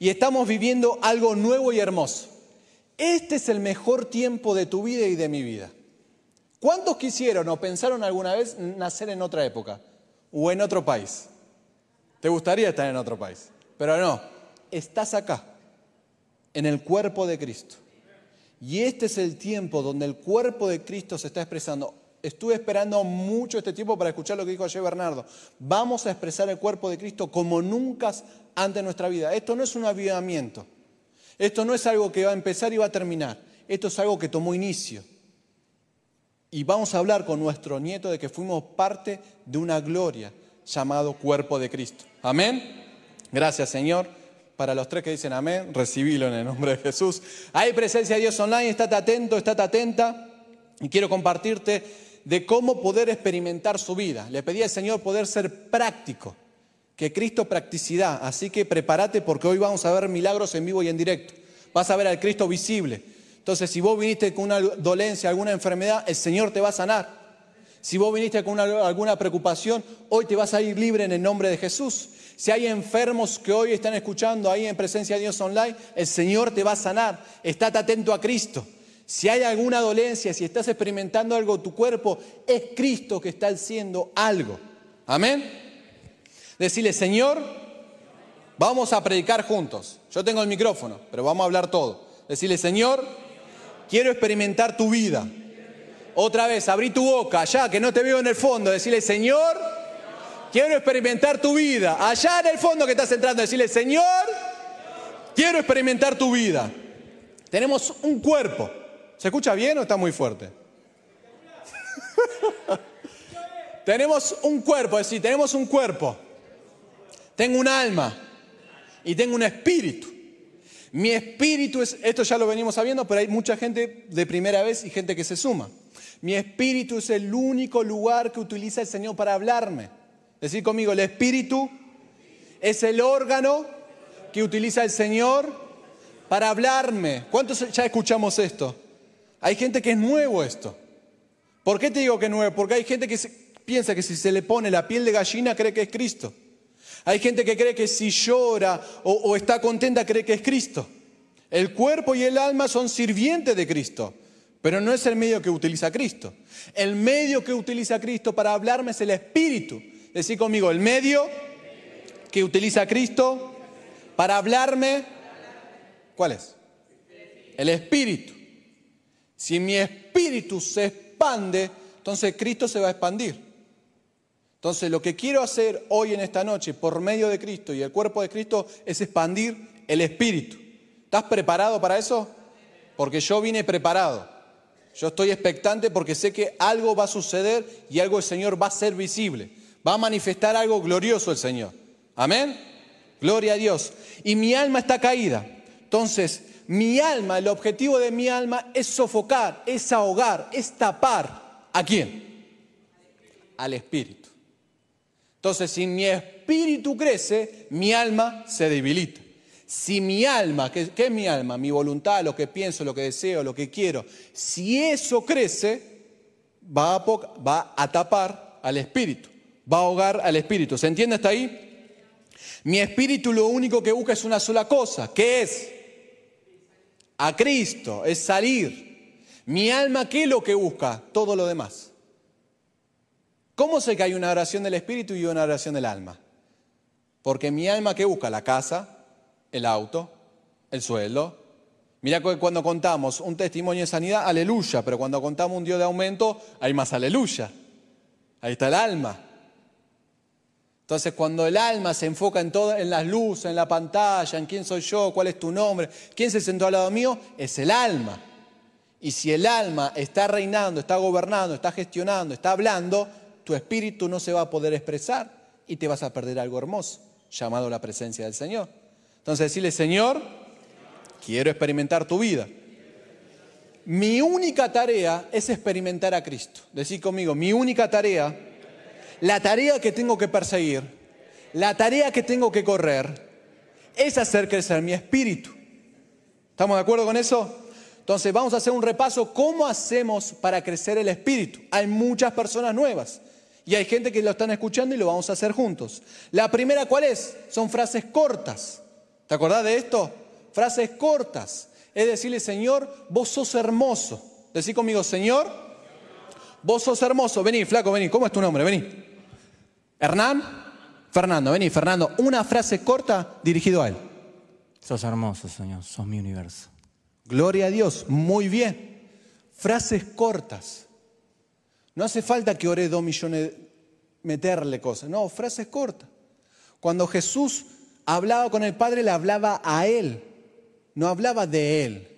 y estamos viviendo algo nuevo y hermoso. Este es el mejor tiempo de tu vida y de mi vida. ¿Cuántos quisieron o pensaron alguna vez nacer en otra época o en otro país? ¿Te gustaría estar en otro país? Pero no, estás acá, en el cuerpo de Cristo. Y este es el tiempo donde el cuerpo de Cristo se está expresando. Estuve esperando mucho este tiempo para escuchar lo que dijo ayer Bernardo. Vamos a expresar el cuerpo de Cristo como nunca antes en nuestra vida. Esto no es un avivamiento. Esto no es algo que va a empezar y va a terminar. Esto es algo que tomó inicio. Y vamos a hablar con nuestro nieto de que fuimos parte de una gloria llamado cuerpo de Cristo. Amén. Gracias Señor. Para los tres que dicen amén, recibilo en el nombre de Jesús. Hay presencia de Dios online, estate atento, estate atenta. Y quiero compartirte de cómo poder experimentar su vida. Le pedí al Señor poder ser práctico, que Cristo practicidad. Así que prepárate porque hoy vamos a ver milagros en vivo y en directo. Vas a ver al Cristo visible. Entonces, si vos viniste con una dolencia, alguna enfermedad, el Señor te va a sanar. Si vos viniste con alguna preocupación, hoy te vas a ir libre en el nombre de Jesús. Si hay enfermos que hoy están escuchando ahí en presencia de Dios online, el Señor te va a sanar. Estate atento a Cristo. Si hay alguna dolencia, si estás experimentando algo tu cuerpo, es Cristo que está haciendo algo. Amén. Decirle, Señor, vamos a predicar juntos. Yo tengo el micrófono, pero vamos a hablar todo. Decirle, Señor, quiero experimentar tu vida. Otra vez, abrí tu boca, allá que no te veo en el fondo. Decirle, Señor, quiero experimentar tu vida. Allá en el fondo que estás entrando, decirle, Señor, quiero experimentar tu vida. Tenemos un cuerpo. ¿Se escucha bien o está muy fuerte? tenemos un cuerpo, es decir, tenemos un cuerpo. Tengo un alma y tengo un espíritu. Mi espíritu es, esto ya lo venimos sabiendo, pero hay mucha gente de primera vez y gente que se suma. Mi espíritu es el único lugar que utiliza el Señor para hablarme. Decir conmigo, el espíritu es el órgano que utiliza el Señor para hablarme. ¿Cuántos ya escuchamos esto? Hay gente que es nuevo esto. ¿Por qué te digo que es nuevo? Porque hay gente que piensa que si se le pone la piel de gallina cree que es Cristo. Hay gente que cree que si llora o, o está contenta cree que es Cristo. El cuerpo y el alma son sirvientes de Cristo, pero no es el medio que utiliza Cristo. El medio que utiliza Cristo para hablarme es el espíritu. Decí conmigo, el medio que utiliza Cristo para hablarme, ¿cuál es? El espíritu. Si mi espíritu se expande, entonces Cristo se va a expandir. Entonces lo que quiero hacer hoy en esta noche por medio de Cristo y el cuerpo de Cristo es expandir el espíritu. ¿Estás preparado para eso? Porque yo vine preparado. Yo estoy expectante porque sé que algo va a suceder y algo el Señor va a ser visible va a manifestar algo glorioso el Señor. Amén. Gloria a Dios. Y mi alma está caída. Entonces, mi alma, el objetivo de mi alma es sofocar, es ahogar, es tapar. ¿A quién? Al espíritu. Entonces, si mi espíritu crece, mi alma se debilita. Si mi alma, ¿qué, es mi alma? Mi voluntad, lo que pienso, lo que deseo, lo que quiero. Si eso crece, va a, tapar al espíritu va a ahogar al espíritu. ¿Se entiende hasta ahí? Mi espíritu lo único que busca es una sola cosa, ¿qué es? A Cristo, es salir. Mi alma, ¿qué es lo que busca? Todo lo demás. ¿Cómo sé que hay una oración del espíritu y una oración del alma? Porque mi alma, ¿qué busca? La casa, el auto, el sueldo. Mira cuando contamos un testimonio de sanidad, aleluya, pero cuando contamos un Dios de aumento, hay más aleluya. Ahí está el alma. Entonces, cuando el alma se enfoca en, todo, en las luces, en la pantalla, en quién soy yo, cuál es tu nombre, quién se sentó al lado mío, es el alma. Y si el alma está reinando, está gobernando, está gestionando, está hablando, tu espíritu no se va a poder expresar y te vas a perder algo hermoso, llamado la presencia del Señor. Entonces, decirle, Señor, quiero experimentar tu vida. Mi única tarea es experimentar a Cristo. Decir conmigo, mi única tarea la tarea que tengo que perseguir, la tarea que tengo que correr, es hacer crecer mi espíritu. ¿Estamos de acuerdo con eso? Entonces vamos a hacer un repaso, ¿cómo hacemos para crecer el espíritu? Hay muchas personas nuevas y hay gente que lo están escuchando y lo vamos a hacer juntos. La primera, ¿cuál es? Son frases cortas. ¿Te acordás de esto? Frases cortas. Es decirle, Señor, vos sos hermoso. Decí conmigo, Señor, vos sos hermoso. Vení, flaco, vení. ¿Cómo es tu nombre? Vení. Hernán. Fernando, vení, Fernando. Una frase corta dirigido a él. Sos hermoso, Señor, sos mi universo. Gloria a Dios, muy bien. Frases cortas. No hace falta que ore dos millones, meterle cosas. No, frases cortas. Cuando Jesús hablaba con el Padre, le hablaba a Él, no hablaba de Él.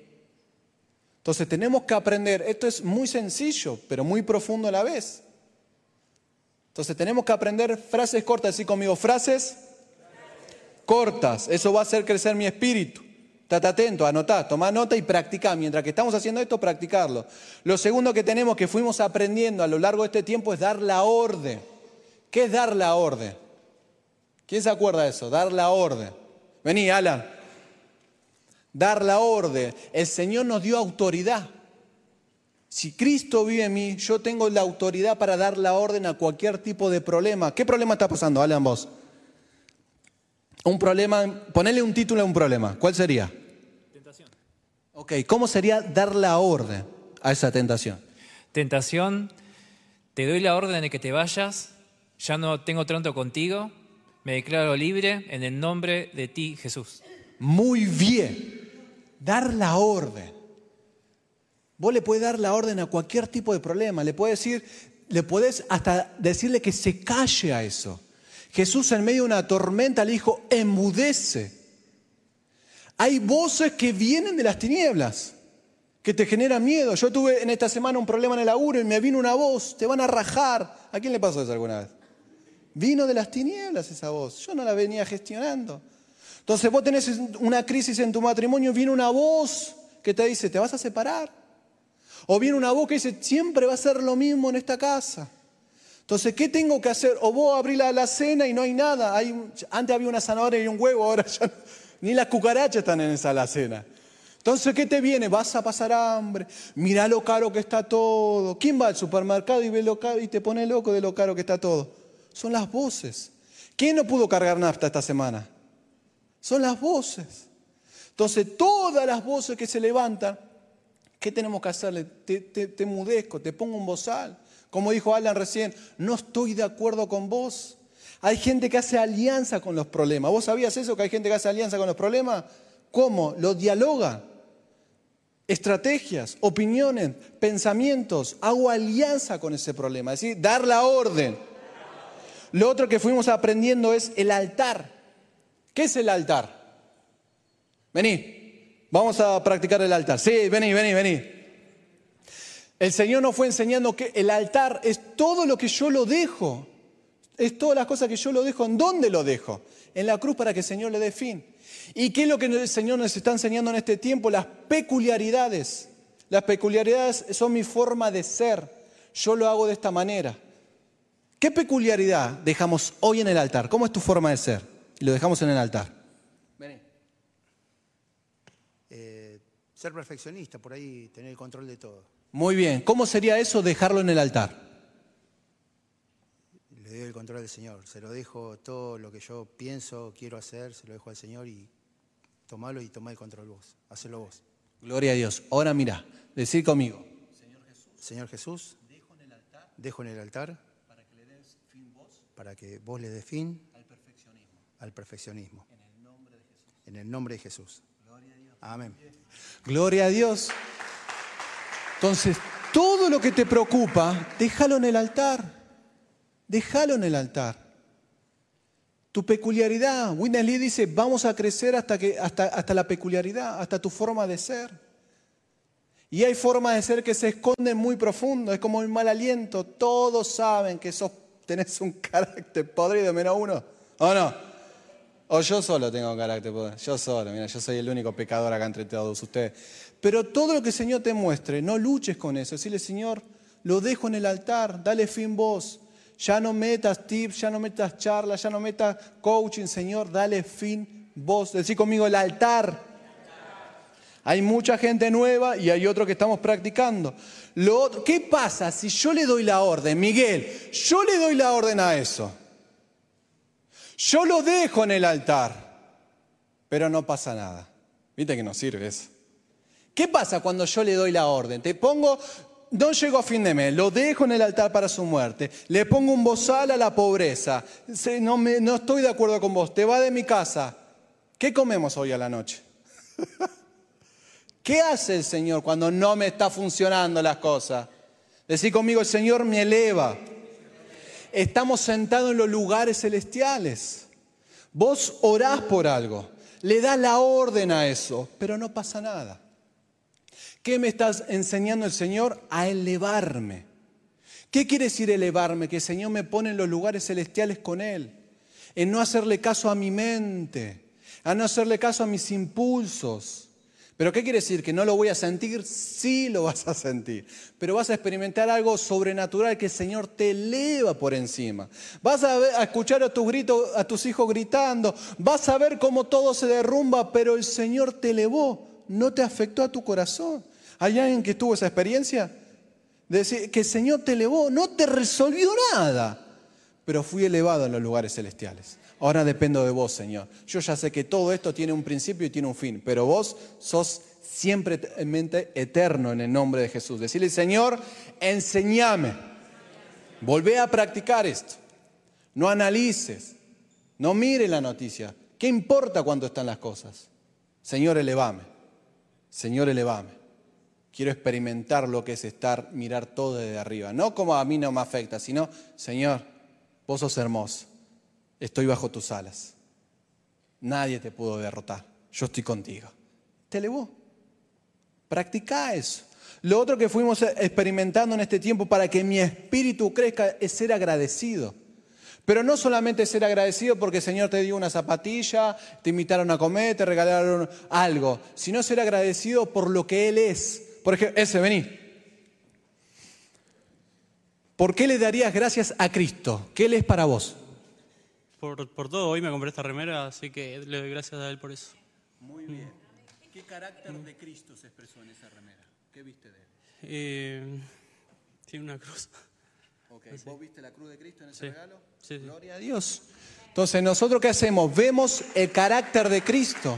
Entonces tenemos que aprender, esto es muy sencillo, pero muy profundo a la vez. Entonces tenemos que aprender frases cortas, así conmigo, frases cortas. Eso va a hacer crecer mi espíritu. Estate atento, anotá, toma nota y practica. Mientras que estamos haciendo esto, practicarlo. Lo segundo que tenemos, que fuimos aprendiendo a lo largo de este tiempo, es dar la orden. ¿Qué es dar la orden? ¿Quién se acuerda de eso? Dar la orden. Vení, Alan. Dar la orden. El Señor nos dio autoridad. Si Cristo vive en mí, yo tengo la autoridad para dar la orden a cualquier tipo de problema. ¿Qué problema está pasando, Alan, vos? Un problema, ponele un título a un problema. ¿Cuál sería? Tentación. Ok, ¿cómo sería dar la orden a esa tentación? Tentación, te doy la orden de que te vayas, ya no tengo trato contigo, me declaro libre en el nombre de ti, Jesús. Muy bien. Dar la orden. Vos le podés dar la orden a cualquier tipo de problema. Le puedes decir, le podés hasta decirle que se calle a eso. Jesús en medio de una tormenta le dijo, enmudece. Hay voces que vienen de las tinieblas, que te generan miedo. Yo tuve en esta semana un problema en el laburo y me vino una voz, te van a rajar. ¿A quién le pasó eso alguna vez? Vino de las tinieblas esa voz. Yo no la venía gestionando. Entonces vos tenés una crisis en tu matrimonio, viene una voz que te dice, te vas a separar. O viene una voz que dice, siempre va a ser lo mismo en esta casa. Entonces, ¿qué tengo que hacer? O vos abrís la, la cena y no hay nada. Hay, antes había una zanahoria y un huevo, ahora ya ni las cucarachas están en esa alacena. Entonces, ¿qué te viene? Vas a pasar hambre. Mirá lo caro que está todo. ¿Quién va al supermercado y ve lo caro y te pone loco de lo caro que está todo? Son las voces. ¿Quién no pudo cargar nafta esta semana? Son las voces. Entonces, todas las voces que se levantan ¿Qué tenemos que hacerle? Te, mudezco, te pongo un bozal. Como dijo Alan recién, no estoy de acuerdo con vos. Hay gente que hace alianza con los problemas. ¿Vos sabías eso, que hay gente que hace alianza con los problemas? ¿Cómo? Lo dialoga. Estrategias, opiniones, pensamientos. Hago alianza con ese problema. Es decir, dar la orden. Lo otro que fuimos aprendiendo es el altar. ¿Qué es el altar? Vení, Vamos a practicar el altar. Sí, vení, vení, vení. El Señor nos fue enseñando que el altar es todo lo que yo lo dejo. Es todas las cosas que yo lo dejo. ¿En dónde lo dejo? En la cruz para que el Señor le dé fin. ¿Y qué es lo que el Señor nos está enseñando en este tiempo? Las peculiaridades. Las peculiaridades son mi forma de ser. Yo lo hago de esta manera. ¿Qué peculiaridad dejamos hoy en el altar? ¿Cómo es tu forma de ser? Y lo dejamos en el altar. Ser perfeccionista, por ahí tener el control de todo. Muy bien. ¿Cómo sería eso dejarlo en el altar? Le doy el control al Señor. Se lo dejo todo lo que yo pienso, quiero hacer, se lo dejo al Señor y tomalo y toma el control vos. Hacelo vos. Gloria a Dios. Ahora mira, decir conmigo. Señor Jesús. Señor Jesús. Dejo en el altar. Dejo en el altar. Para que le des fin vos. Para que vos le des fin. Al perfeccionismo. Al perfeccionismo. En el nombre de Jesús. En el nombre de Jesús. Gloria a Dios. Amén. Gloria a Dios. Entonces, todo lo que te preocupa, déjalo en el altar. Déjalo en el altar. Tu peculiaridad. Winner Lee dice, vamos a crecer hasta, que, hasta, hasta la peculiaridad, hasta tu forma de ser. Y hay formas de ser que se esconden muy profundo, es como un mal aliento. Todos saben que sos, tenés un carácter podrido menos uno. ¿O no? O yo solo tengo carácter, yo solo, mira, yo soy el único pecador acá entre todos ustedes. Pero todo lo que el Señor te muestre, no luches con eso. Decirle, Señor, lo dejo en el altar, dale fin vos. Ya no metas tips, ya no metas charlas, ya no metas coaching, Señor, dale fin vos. Decí conmigo el altar. Hay mucha gente nueva y hay otro que estamos practicando. Lo ¿Qué pasa si yo le doy la orden, Miguel? Yo le doy la orden a eso. Yo lo dejo en el altar, pero no pasa nada. ¿Viste que no sirve eso? ¿Qué pasa cuando yo le doy la orden? Te pongo, no llego a fin de mes, lo dejo en el altar para su muerte, le pongo un bozal a la pobreza, no, me, no estoy de acuerdo con vos, te va de mi casa. ¿Qué comemos hoy a la noche? ¿Qué hace el Señor cuando no me está funcionando las cosas? Decir conmigo, el Señor me eleva. Estamos sentados en los lugares celestiales. Vos orás por algo, le das la orden a eso, pero no pasa nada. ¿Qué me estás enseñando el Señor? A elevarme. ¿Qué quiere decir elevarme? Que el Señor me pone en los lugares celestiales con Él. En no hacerle caso a mi mente, a no hacerle caso a mis impulsos. ¿Pero qué quiere decir? ¿Que no lo voy a sentir? Sí lo vas a sentir. Pero vas a experimentar algo sobrenatural que el Señor te eleva por encima. Vas a, escuchar a, a tus hijos gritando. Vas a ver cómo todo se derrumba, pero el Señor te elevó. No te afectó a tu corazón. ¿Hay alguien que tuvo esa experiencia? De decir que el Señor te elevó, no te resolvió nada, pero fui elevado en los lugares celestiales. Ahora dependo de vos, Señor. Yo ya sé que todo esto tiene un principio y tiene un fin, pero vos sos siempre eterno en el nombre de Jesús. Decirle, Señor, enséñame. Volvé a practicar esto. No analices. No mire la noticia. ¿Qué importa cuánto están las cosas? Señor, elevame. Señor, elevame. Quiero experimentar lo que es estar, mirar todo desde arriba. No como a mí no me afecta, sino, Señor, vos sos hermoso estoy bajo tus alas. Nadie te pudo derrotar. Yo estoy contigo. Te elevó. Practica eso. Lo otro que fuimos experimentando en este tiempo para que mi espíritu crezca es ser agradecido. Pero no solamente ser agradecido porque el Señor te dio una zapatilla, te invitaron a comer, te regalaron algo, sino ser agradecido por lo que Él es. Por ejemplo, ese, vení. ¿Por qué le darías gracias a Cristo? ¿Qué Él es para vos? Por, todo. Hoy me compré esta remera, así que le doy gracias a él por eso. Muy bien. ¿Qué carácter de Cristo se expresó en esa remera? ¿Qué viste de él? Eh, tiene una cruz. Okay. ¿Vos viste la cruz de Cristo en ese sí. regalo? Sí, Gloria a Dios. Entonces, ¿nosotros qué hacemos? Vemos el carácter de Cristo.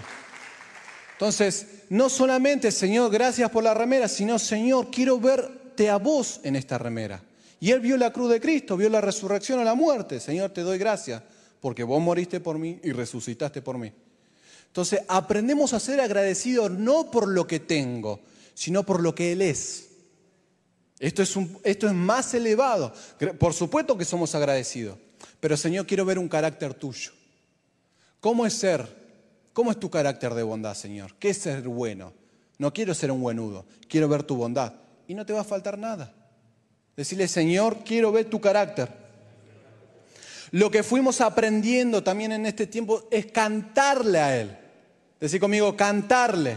Entonces, no solamente, Señor, gracias por la remera, sino, Señor, quiero verte a vos en esta remera. Y él vio la cruz de Cristo, vio la resurrección a la muerte. Señor, te doy gracias porque vos moriste por mí y resucitaste por mí. Entonces, aprendemos a ser agradecidos no por lo que tengo, sino por lo que Él es. Esto es, esto es más elevado. Por supuesto que somos agradecidos, pero Señor, quiero ver un carácter tuyo. ¿Cómo es ser? ¿Cómo es tu carácter de bondad, Señor? ¿Qué es ser bueno? No quiero ser un buenudo, quiero ver tu bondad. Y no te va a faltar nada. Decirle, Señor, quiero ver tu carácter. Lo que fuimos aprendiendo también en este tiempo es cantarle a Él. Decir conmigo, cantarle.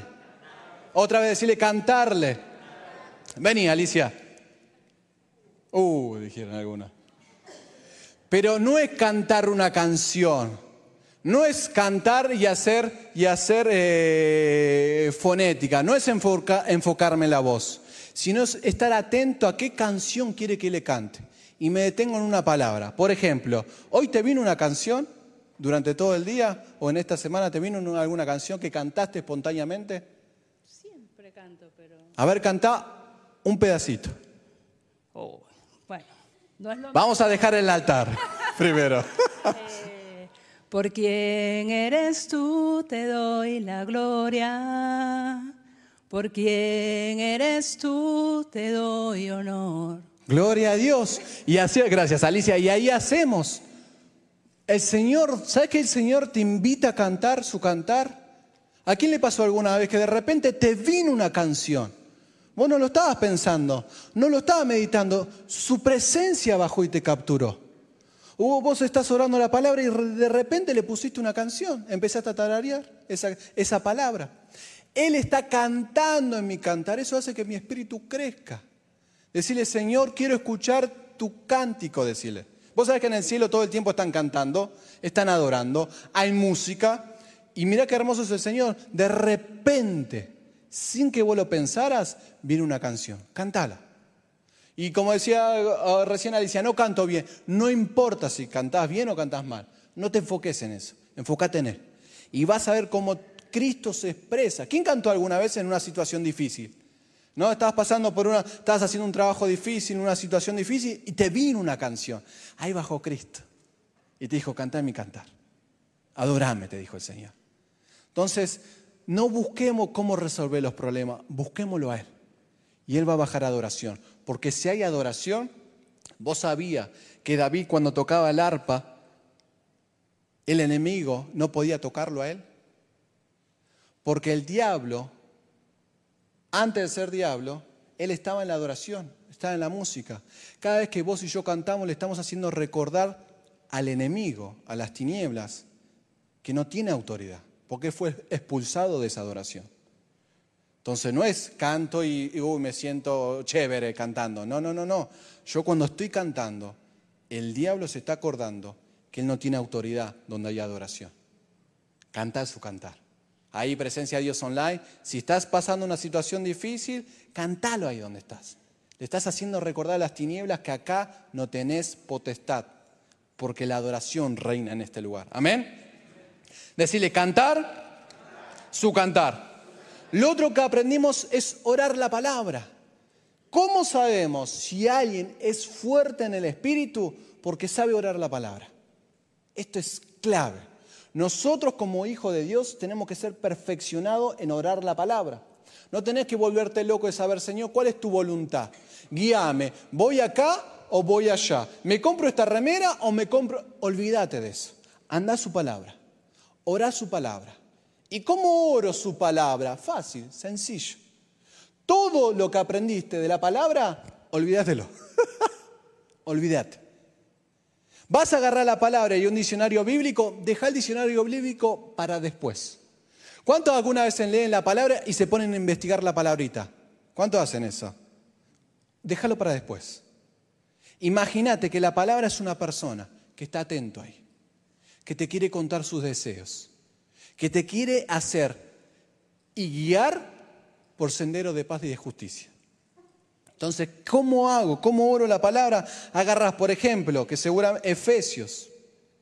Otra vez decirle, cantarle. Vení, Alicia. Uh, dijeron algunas. Pero no es cantar una canción. No es cantar y hacer, y hacer eh, fonética. No es enfocarme en la voz. Sino es estar atento a qué canción quiere que le cante y me detengo en una palabra. Por ejemplo, hoy te vino una canción durante todo el día o en esta semana te vino alguna canción que cantaste espontáneamente. Siempre canto, pero... A ver, canta un pedacito. Oh, bueno, no es lo Vamos a dejar el altar primero. Eh, por quien eres tú te doy la gloria. Por quien eres tú te doy honor. Gloria a Dios. Y así, gracias Alicia, y ahí hacemos. El Señor, ¿sabes que el Señor te invita a cantar su cantar? ¿A quién le pasó alguna vez que de repente te vino una canción? Vos no lo estabas pensando, no lo estabas meditando, su presencia bajó y te capturó. O vos estás orando la palabra y de repente le pusiste una canción, empezaste a tararear esa, esa palabra. Él está cantando en mi cantar, eso hace que mi espíritu crezca. Decirle, Señor, quiero escuchar tu cántico, decirle. Vos sabés que en el cielo todo el tiempo están cantando, están adorando, hay música. Y mira qué hermoso es el Señor. De repente, sin que vos lo pensaras, viene una canción. Cantala. Y como decía uh, recién Alicia, no canto bien. No importa si cantás bien o cantás mal. No te enfoques en eso. Enfócate en Él. y vas a ver cómo Cristo se expresa. ¿Quién cantó alguna vez en una situación difícil? ¿No? Estabas pasando por una, estabas haciendo un trabajo difícil, una situación difícil y te vino una canción. Ahí bajó Cristo y te dijo, canta mi cantar. Adorame, te dijo el Señor. Entonces, no busquemos cómo resolver los problemas, busquémoslo a Él. Y Él va a bajar adoración. Porque si hay adoración, vos sabías que David cuando tocaba el arpa, el enemigo no podía tocarlo a Él. Porque el diablo, antes de ser diablo, Él estaba en la adoración, estaba en la música. Cada vez que vos y yo cantamos, le estamos haciendo recordar al enemigo, a las tinieblas, que no tiene autoridad, porque fue expulsado de esa adoración. Entonces no es canto y, me siento chévere cantando. No, no, no, no. Yo cuando estoy cantando, el diablo se está acordando que él no tiene autoridad donde hay adoración. Cantar su cantar. Ahí presencia de Dios online. Si estás pasando una situación difícil, cantalo ahí donde estás. Le estás haciendo recordar a las tinieblas que acá no tenés potestad, porque la adoración reina en este lugar. Amén. Decirle cantar, su cantar. Lo otro que aprendimos es orar la palabra. ¿Cómo sabemos si alguien es fuerte en el espíritu? Porque sabe orar la palabra. Esto es clave. Nosotros como hijos de Dios tenemos que ser perfeccionados en orar la palabra. No tenés que volverte loco de saber, Señor, ¿cuál es tu voluntad? Guíame, ¿voy acá o voy allá? ¿Me compro esta remera o me compro...? Olvídate de eso. Anda su palabra. Ora su palabra. ¿Y cómo oro su palabra? Fácil, sencillo. Todo lo que aprendiste de la palabra, olvídatelo. Olvídate. Vas a agarrar la palabra y un diccionario bíblico, deja el diccionario bíblico para después. ¿Cuántos alguna vez leen la palabra y se ponen a investigar la palabrita? ¿Cuántos hacen eso? Déjalo para después. Imagínate que la palabra es una persona que está atento ahí que te quiere contar sus deseos, que te quiere hacer y guiar por sendero de paz y de justicia. Entonces, ¿cómo hago? ¿Cómo oro la palabra? Agarras, por ejemplo, que seguramente Efesios,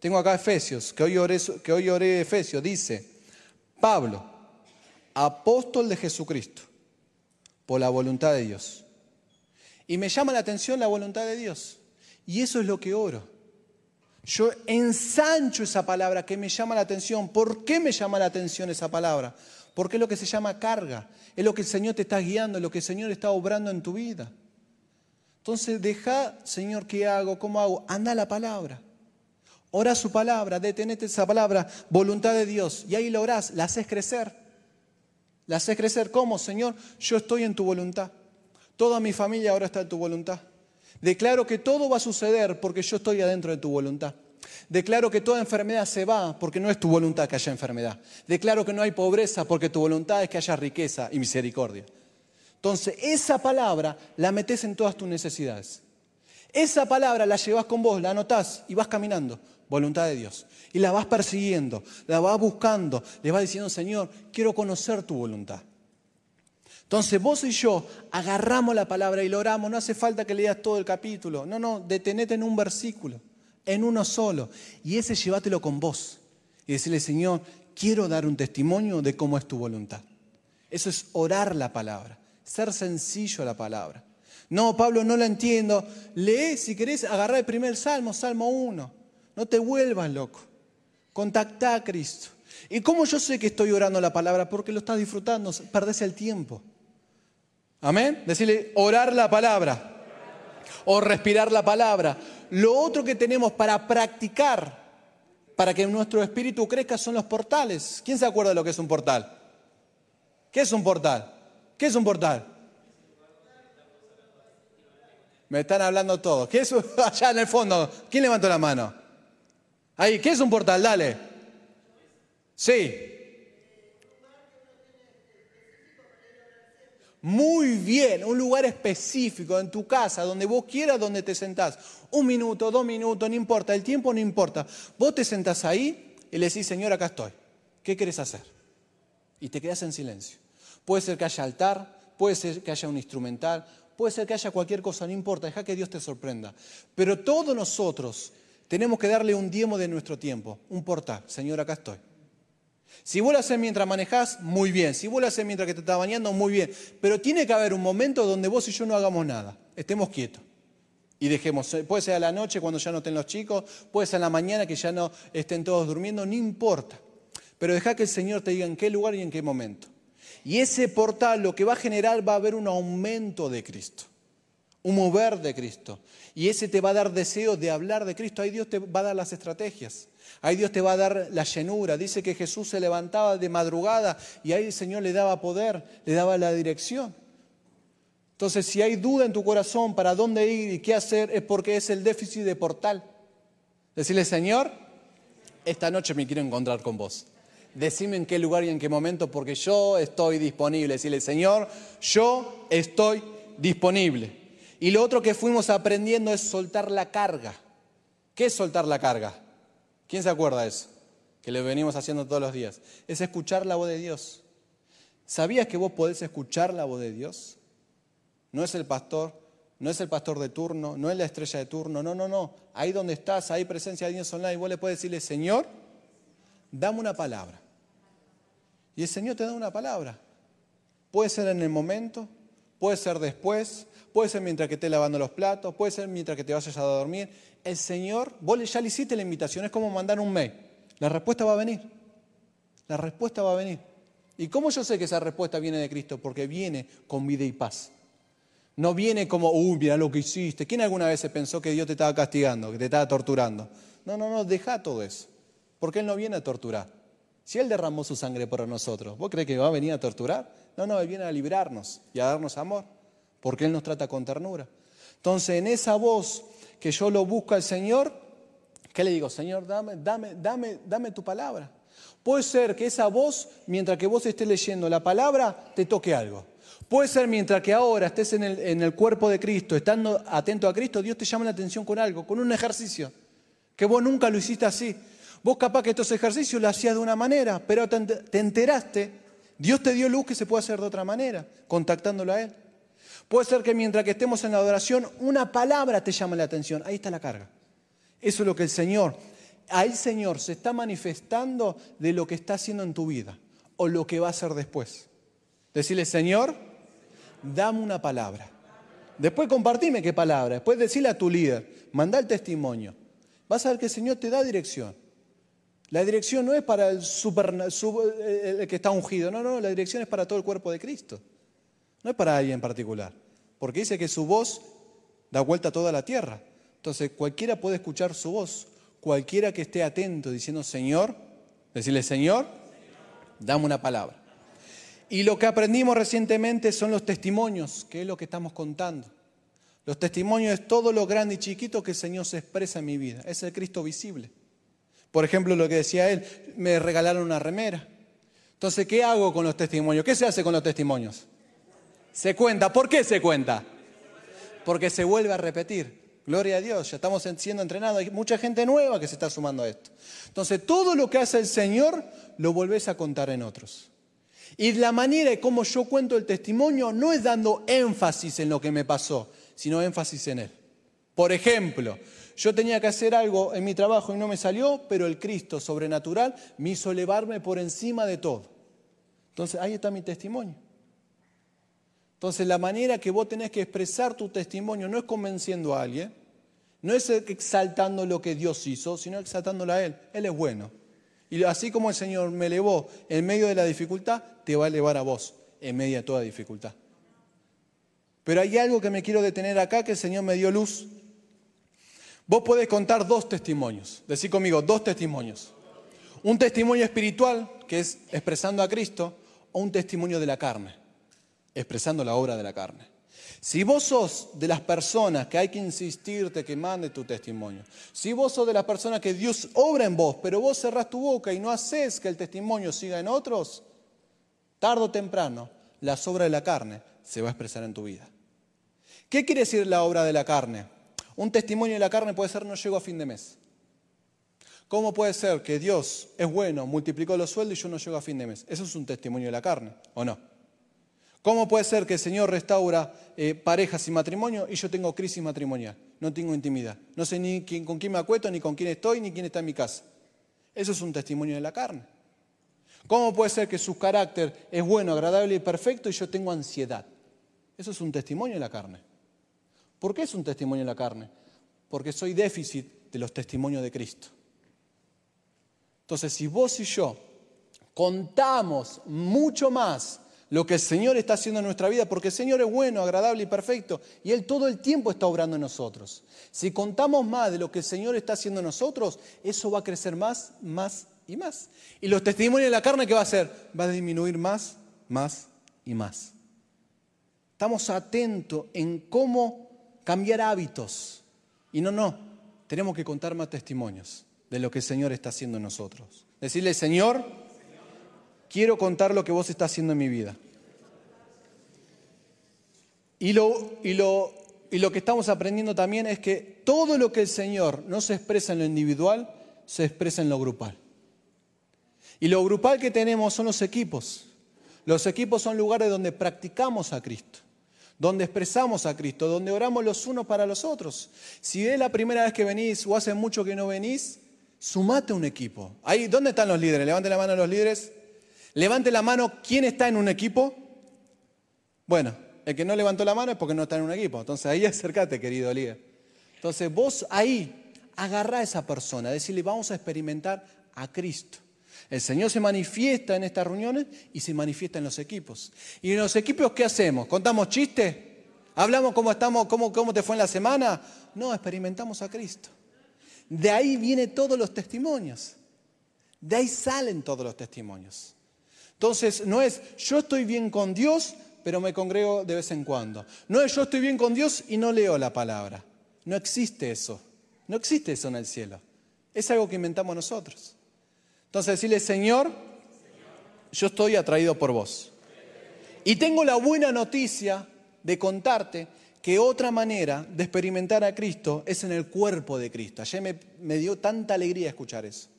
tengo acá Efesios, que hoy oré, que hoy oré Efesios, dice, Pablo, apóstol de Jesucristo, por la voluntad de Dios. Y me llama la atención la voluntad de Dios. Y eso es lo que oro. Yo ensancho esa palabra que me llama la atención. ¿Por qué me llama la atención esa palabra? Porque es lo que se llama carga. Es lo que el Señor te está guiando, es lo que el Señor está obrando en tu vida. Entonces, deja, Señor, ¿qué hago? ¿Cómo hago? Anda a la palabra. Ora su palabra, detenete esa palabra, voluntad de Dios. Y ahí lo orás, la haces crecer. La haces crecer. ¿Cómo, Señor? Yo estoy en tu voluntad. Toda mi familia ahora está en tu voluntad. Declaro que todo va a suceder porque yo estoy adentro de tu voluntad. Declaro que toda enfermedad se va porque no es tu voluntad que haya enfermedad. Declaro que no hay pobreza porque tu voluntad es que haya riqueza y misericordia. Entonces, esa palabra la metes en todas tus necesidades. Esa palabra la llevas con vos, la anotás y vas caminando. Voluntad de Dios. Y la vas persiguiendo, la vas buscando, le vas diciendo, Señor, quiero conocer tu voluntad. Entonces vos y yo agarramos la palabra y lo oramos, no hace falta que leas todo el capítulo, no, no, detenete en un versículo, en uno solo, y ese llévatelo con vos y decirle, Señor, quiero dar un testimonio de cómo es tu voluntad. Eso es orar la palabra, ser sencillo la palabra. No, Pablo, no la entiendo. Lee, si querés, agarrar el primer salmo, Salmo 1. No te vuelvas loco. Contacta a Cristo. ¿Y cómo yo sé que estoy orando la palabra? Porque lo estás disfrutando, perdés el tiempo. Amén. Decirle orar la palabra o respirar la palabra. Lo otro que tenemos para practicar, para que nuestro espíritu crezca, son los portales. ¿Quién se acuerda de lo que es un portal? ¿Qué es un portal? ¿Qué es un portal? Me están hablando todos. ¿Qué es allá en el fondo? ¿Quién levantó la mano? Ahí, ¿qué es un portal? Dale. Sí. Muy bien, un lugar específico en tu casa, donde vos quieras, donde te sentás. Un minuto, dos minutos, no importa, el tiempo no importa. Vos te sentás ahí y le decís, Señor, acá estoy. ¿Qué querés hacer? Y te quedas en silencio. Puede ser que haya altar, puede ser que haya un instrumental, puede ser que haya cualquier cosa, no importa, deja que Dios te sorprenda. Pero todos nosotros tenemos que darle un diemo de nuestro tiempo, un portal. Señor, acá estoy. Si vos lo haces mientras manejás, muy bien. Si vos lo haces mientras que te estás bañando, muy bien. Pero tiene que haber un momento donde vos y yo no hagamos nada. Estemos quietos. Y dejemos, puede ser a la noche cuando ya no estén los chicos, puede ser a la mañana que ya no estén todos durmiendo, no importa. Pero deja que el Señor te diga en qué lugar y en qué momento. Y ese portal lo que va a generar va a haber un aumento de Cristo, un mover de Cristo. Y ese te va a dar deseo de hablar de Cristo. Ahí Dios te va a dar las estrategias. Ahí Dios te va a dar la llenura. Dice que Jesús se levantaba de madrugada y ahí el Señor le daba poder, le daba la dirección. Entonces, si hay duda en tu corazón para dónde ir y qué hacer, es porque es el déficit de portal. Decirle, Señor, esta noche me quiero encontrar con vos. Decime en qué lugar y en qué momento, porque yo estoy disponible. Decirle, Señor, yo estoy disponible. Y lo otro que fuimos aprendiendo es soltar la carga. ¿Qué es soltar la carga? ¿Quién se acuerda de eso? Que lo venimos haciendo todos los días. Es escuchar la voz de Dios. ¿Sabías que vos podés escuchar la voz de Dios? No es el pastor, no es el pastor de turno, no es la estrella de turno, no, no, no. Ahí donde estás, hay presencia de Dios online, vos le puedes decirle, Señor, dame una palabra. Y el Señor te da una palabra. Puede ser en el momento, puede ser después, puede ser mientras que estés lavando los platos, puede ser mientras que te vayas a dormir. El Señor, vos ya le hiciste la invitación, es como mandar un mail. La respuesta va a venir. La respuesta va a venir. ¿Y cómo yo sé que esa respuesta viene de Cristo? Porque viene con vida y paz. No viene como, uy, mira lo que hiciste. ¿Quién alguna vez se pensó que Dios te estaba castigando, que te estaba torturando? No, no, no, deja todo eso. Porque Él no viene a torturar. Si Él derramó su sangre por nosotros, ¿vos crees que va a venir a torturar? No, no, Él viene a librarnos y a darnos amor. Porque Él nos trata con ternura. Entonces, en esa voz que yo lo busco al Señor, ¿qué le digo? Señor, dame, dame, dame, dame tu palabra. Puede ser que esa voz, mientras que vos estés leyendo la palabra, te toque algo. Puede ser mientras que ahora estés en el, cuerpo de Cristo, estando atento a Cristo, Dios te llama la atención con algo, con un ejercicio, que vos nunca lo hiciste así. Vos capaz que estos ejercicios lo hacías de una manera, pero te enteraste, Dios te dio luz que se puede hacer de otra manera, contactándolo a Él. Puede ser que mientras que estemos en la adoración, una palabra te llame la atención. Ahí está la carga. Eso es lo que el Señor, ahí Señor se está manifestando de lo que está haciendo en tu vida o lo que va a hacer después. Decirle, Señor, dame una palabra. Después compartime qué palabra. Después decirle a tu líder, manda el testimonio. Vas a ver que el Señor te da dirección. La dirección no es para el, super, el que está ungido, no, no, la dirección es para todo el cuerpo de Cristo. No es para alguien en particular. Porque dice que su voz da vuelta a toda la tierra. Entonces cualquiera puede escuchar su voz. Cualquiera que esté atento diciendo, Señor, decirle, Señor, dame una palabra. Y lo que aprendimos recientemente son los testimonios, que es lo que estamos contando. Los testimonios es todo lo grande y chiquito que el Señor se expresa en mi vida. Es el Cristo visible. Por ejemplo, lo que decía él, me regalaron una remera. Entonces, ¿qué hago con los testimonios? ¿Qué se hace con los testimonios? Se cuenta. ¿Por qué se cuenta? Porque se vuelve a repetir. Gloria a Dios, ya estamos siendo entrenados. Hay mucha gente nueva que se está sumando a esto. Entonces, todo lo que hace el Señor lo volvés a contar en otros. Y la manera de cómo yo cuento el testimonio no es dando énfasis en lo que me pasó, sino énfasis en Él. Por ejemplo, yo tenía que hacer algo en mi trabajo y no me salió, pero el Cristo sobrenatural me hizo elevarme por encima de todo. Entonces ahí está mi testimonio. Entonces la manera que vos tenés que expresar tu testimonio no es convenciendo a alguien, no es exaltando lo que Dios hizo, sino exaltándolo a Él. Él es bueno. Y así como el Señor me elevó en medio de la dificultad, te va a elevar a vos en medio de toda dificultad. Pero hay algo que me quiero detener acá, que el Señor me dio luz. Vos podés contar dos testimonios. Decí conmigo, dos testimonios. Un testimonio espiritual, que es expresando a Cristo, o un testimonio de la carne, expresando la obra de la carne. Si vos sos de las personas que hay que insistirte que mande tu testimonio, si vos sos de las personas que Dios obra en vos, pero vos cerrás tu boca y no haces que el testimonio siga en otros, tarde o temprano la obra de la carne se va a expresar en tu vida. ¿Qué quiere decir la obra de la carne? Un testimonio de la carne puede ser no llego a fin de mes. ¿Cómo puede ser que Dios es bueno, multiplicó los sueldos y yo no llego a fin de mes? Eso es un testimonio de la carne, ¿o no? ¿Cómo puede ser que el Señor restaura eh, parejas y matrimonio y yo tengo crisis matrimonial? No tengo intimidad. No sé ni con quién me acuesto, ni con quién estoy, ni quién está en mi casa. Eso es un testimonio de la carne. ¿Cómo puede ser que su carácter es bueno, agradable y perfecto y yo tengo ansiedad? Eso es un testimonio en la carne. ¿Por qué es un testimonio en la carne? Porque soy déficit de los testimonios de Cristo. Entonces, si vos y yo contamos mucho más lo que el Señor está haciendo en nuestra vida, porque el Señor es bueno, agradable y perfecto, y Él todo el tiempo está obrando en nosotros. Si contamos más de lo que el Señor está haciendo en nosotros, eso va a crecer más, más y más. Y los testimonios de la carne, ¿qué va a hacer? Va a disminuir más, más y más. Estamos atentos en cómo cambiar hábitos. Y no, no, tenemos que contar más testimonios de lo que el Señor está haciendo en nosotros. Decirle, Señor, quiero contar lo que vos estás haciendo en mi vida. Y lo, que estamos aprendiendo también es que todo lo que el Señor no se expresa en lo individual, se expresa en lo grupal. Y lo grupal que tenemos son los equipos. Los equipos son lugares donde practicamos a Cristo, donde expresamos a Cristo, donde oramos los unos para los otros. Si es la primera vez que venís o hace mucho que no venís, sumate a un equipo. Ahí, ¿Dónde están los líderes? Levante la mano los líderes. Levante la mano, ¿quién está en un equipo? Bueno, el que no levantó la mano es porque no está en un equipo. Entonces ahí acércate, querido líder. Entonces vos ahí agarrá a esa persona, decirle, vamos a experimentar a Cristo. El Señor se manifiesta en estas reuniones y se manifiesta en los equipos. ¿Y en los equipos qué hacemos? ¿Contamos chistes? ¿Hablamos cómo estamos, cómo, cómo te fue en la semana? No, experimentamos a Cristo. De ahí vienen todos los testimonios. De ahí salen todos los testimonios. Entonces, no es yo estoy bien con Dios, pero me congrego de vez en cuando. No es yo estoy bien con Dios y no leo la palabra. No existe eso. No existe eso en el cielo. Es algo que inventamos nosotros. Entonces decirle, Señor, yo estoy atraído por vos. Y tengo la buena noticia de contarte que otra manera de experimentar a Cristo es en el cuerpo de Cristo. Ayer me, dio tanta alegría escuchar eso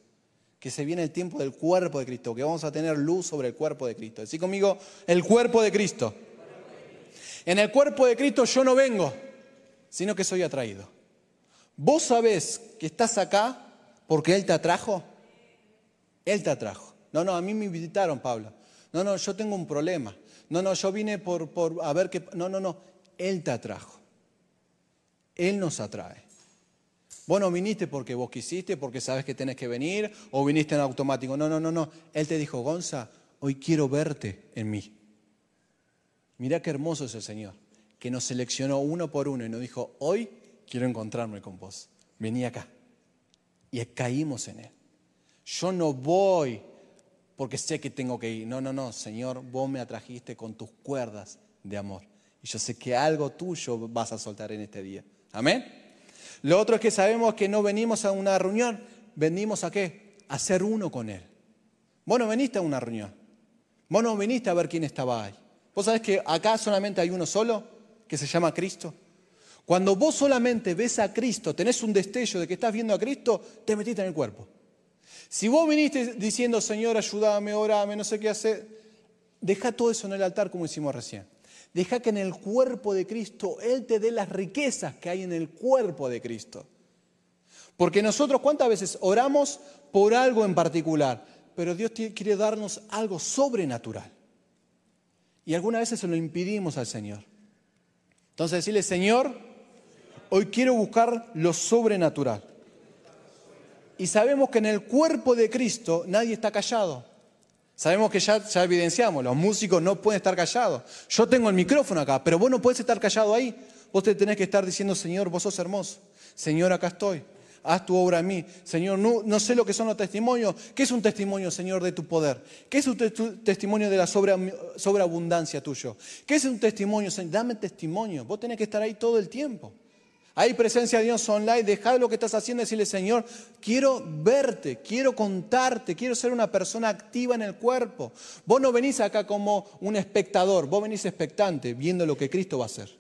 que se viene el tiempo del cuerpo de Cristo, que vamos a tener luz sobre el cuerpo de Cristo. Decí conmigo, el cuerpo de Cristo. En el cuerpo de Cristo yo no vengo, sino que soy atraído. Vos sabés que estás acá porque Él te atrajo. Él te atrajo. No, no, a mí me invitaron, Pablo. No, no, yo tengo un problema. No, no, yo vine por, por a ver qué... No, no, no, Él te atrajo. Él nos atrae. Vos no viniste porque vos quisiste, porque sabes que tenés que venir, o viniste en automático. No, no, no, no. Él te dijo, Gonza, hoy quiero verte en mí. Mirá qué hermoso es el Señor, que nos seleccionó uno por uno y nos dijo, hoy quiero encontrarme con vos. Vení acá. Y caímos en Él. Yo no voy porque sé que tengo que ir. No, no, no, Señor, vos me atrajiste con tus cuerdas de amor. Y yo sé que algo tuyo vas a soltar en este día. Amén. Lo otro es que sabemos que no venimos a una reunión, venimos a qué? A ser uno con Él. Vos no veniste a una reunión. Vos no viniste a ver quién estaba ahí. Vos sabés que acá solamente hay uno solo, que se llama Cristo. Cuando vos solamente ves a Cristo, tenés un destello de que estás viendo a Cristo, te metiste en el cuerpo. Si vos viniste diciendo, Señor, ayúdame, orame, no sé qué hacer, deja todo eso en el altar como hicimos recién. Deja que en el cuerpo de Cristo Él te dé las riquezas que hay en el cuerpo de Cristo. Porque nosotros cuántas veces oramos por algo en particular, pero Dios quiere darnos algo sobrenatural. Y algunas veces se lo impidimos al Señor. Entonces decirle, Señor, hoy quiero buscar lo sobrenatural. Y sabemos que en el cuerpo de Cristo nadie está callado. Sabemos que ya, ya evidenciamos, los músicos no pueden estar callados. Yo tengo el micrófono acá, pero vos no puedes estar callado ahí. Vos te tenés que estar diciendo, Señor, vos sos hermoso. Señor, acá estoy. Haz tu obra en mí. Señor, no, sé lo que son los testimonios. ¿Qué es un testimonio, Señor, de tu poder? ¿Qué es un testimonio de la sobreabundancia tuyo? ¿Qué es un testimonio? Dame testimonio. Vos tenés que estar ahí todo el tiempo. Hay presencia de Dios online, deja lo que estás haciendo y decirle, Señor, quiero verte, quiero contarte, quiero ser una persona activa en el cuerpo. Vos no venís acá como un espectador, vos venís expectante, viendo lo que Cristo va a hacer.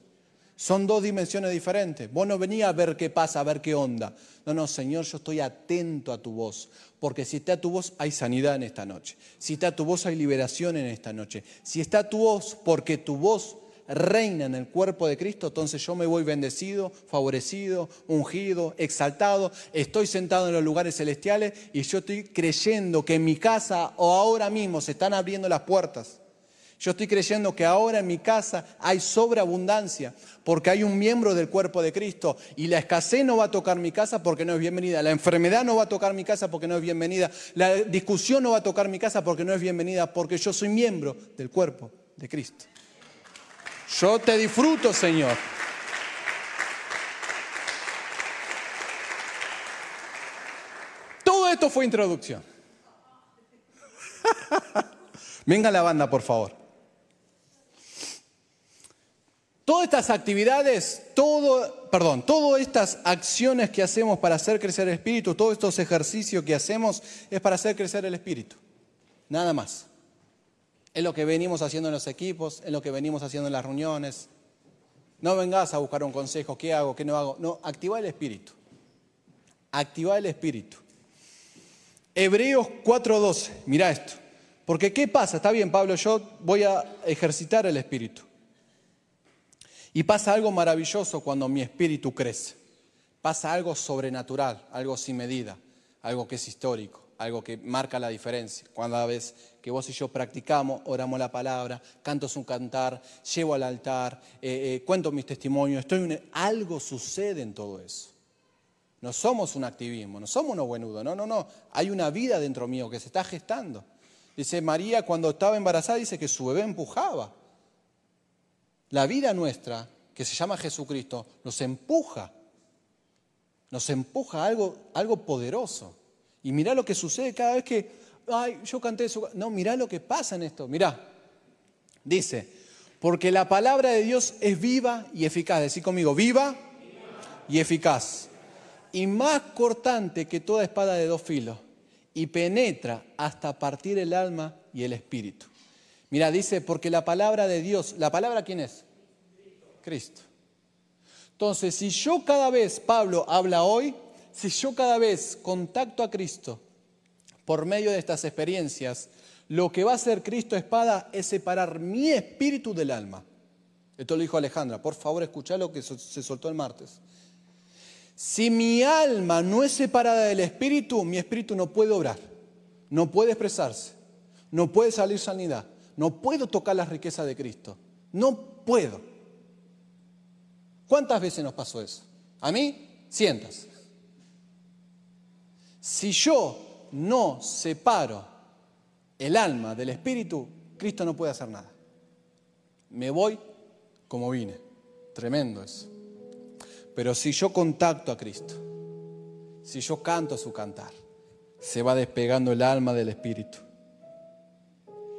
Son dos dimensiones diferentes. Vos no venís a ver qué pasa, a ver qué onda. No, no, Señor, yo estoy atento a tu voz. Porque si está tu voz, hay sanidad en esta noche. Si está tu voz, hay liberación en esta noche. Si está tu voz, porque tu voz reina en el cuerpo de Cristo, entonces yo me voy bendecido, favorecido, ungido, exaltado, estoy sentado en los lugares celestiales y yo estoy creyendo que en mi casa o ahora mismo se están abriendo las puertas. Yo estoy creyendo que ahora en mi casa hay sobreabundancia, porque hay un miembro del cuerpo de Cristo y la escasez no va a tocar mi casa porque no es bienvenida, la enfermedad no va a tocar mi casa porque no es bienvenida, la discusión no va a tocar mi casa porque no es bienvenida, porque yo soy miembro del cuerpo de Cristo. Yo te disfruto, Señor. Todo esto fue introducción. Venga la banda, por favor. Todas estas actividades, todo, perdón, todas estas acciones que hacemos para hacer crecer el espíritu, todos estos ejercicios que hacemos es para hacer crecer el espíritu. Nada más. Es lo que venimos haciendo en los equipos, es lo que venimos haciendo en las reuniones. No vengas a buscar un consejo, ¿qué hago, qué no hago? No, activa el espíritu. Activa el espíritu. Hebreos 4:12, mira esto. Porque ¿qué pasa? Está bien, Pablo, yo voy a ejercitar el espíritu. Y pasa algo maravilloso cuando mi espíritu crece. Pasa algo sobrenatural, algo sin medida, algo que es histórico, algo que marca la diferencia. Cuando vez que vos y yo practicamos, oramos la palabra, canto un cantar, llevo al altar, eh, eh, cuento mis testimonios, estoy algo sucede en todo eso. No somos un activismo, no somos unos buenudos, no, no, no. Hay una vida dentro mío que se está gestando. Dice María cuando estaba embarazada, dice que su bebé empujaba. La vida nuestra, que se llama Jesucristo, nos empuja, nos empuja a algo, algo poderoso. Y mirá lo que sucede cada vez que, ay, yo canté eso. No, mirá lo que pasa en esto, mirá. Dice, porque la palabra de Dios es viva y eficaz. Decí conmigo, viva y eficaz. Y más cortante que toda espada de dos filos. Y penetra hasta partir el alma y el espíritu Mira, dice, porque la palabra de Dios, ¿la palabra quién es? Cristo. Entonces, si yo cada vez, Pablo habla hoy, si yo cada vez contacto a Cristo por medio de estas experiencias, lo que va a hacer Cristo espada es separar mi espíritu del alma. Esto lo dijo Alejandra, por favor escucha lo que se soltó el martes. Si mi alma no es separada del espíritu, mi espíritu no puede obrar, no puede expresarse, no puede salir sanidad, no puedo tocar las riquezas de Cristo. No puedo. ¿Cuántas veces nos pasó eso? A mí, cientos. Si yo no separo el alma del espíritu, Cristo no puede hacer nada. Me voy como vine. Tremendo eso. Pero si yo contacto a Cristo, si yo canto su cantar, se va despegando el alma del espíritu.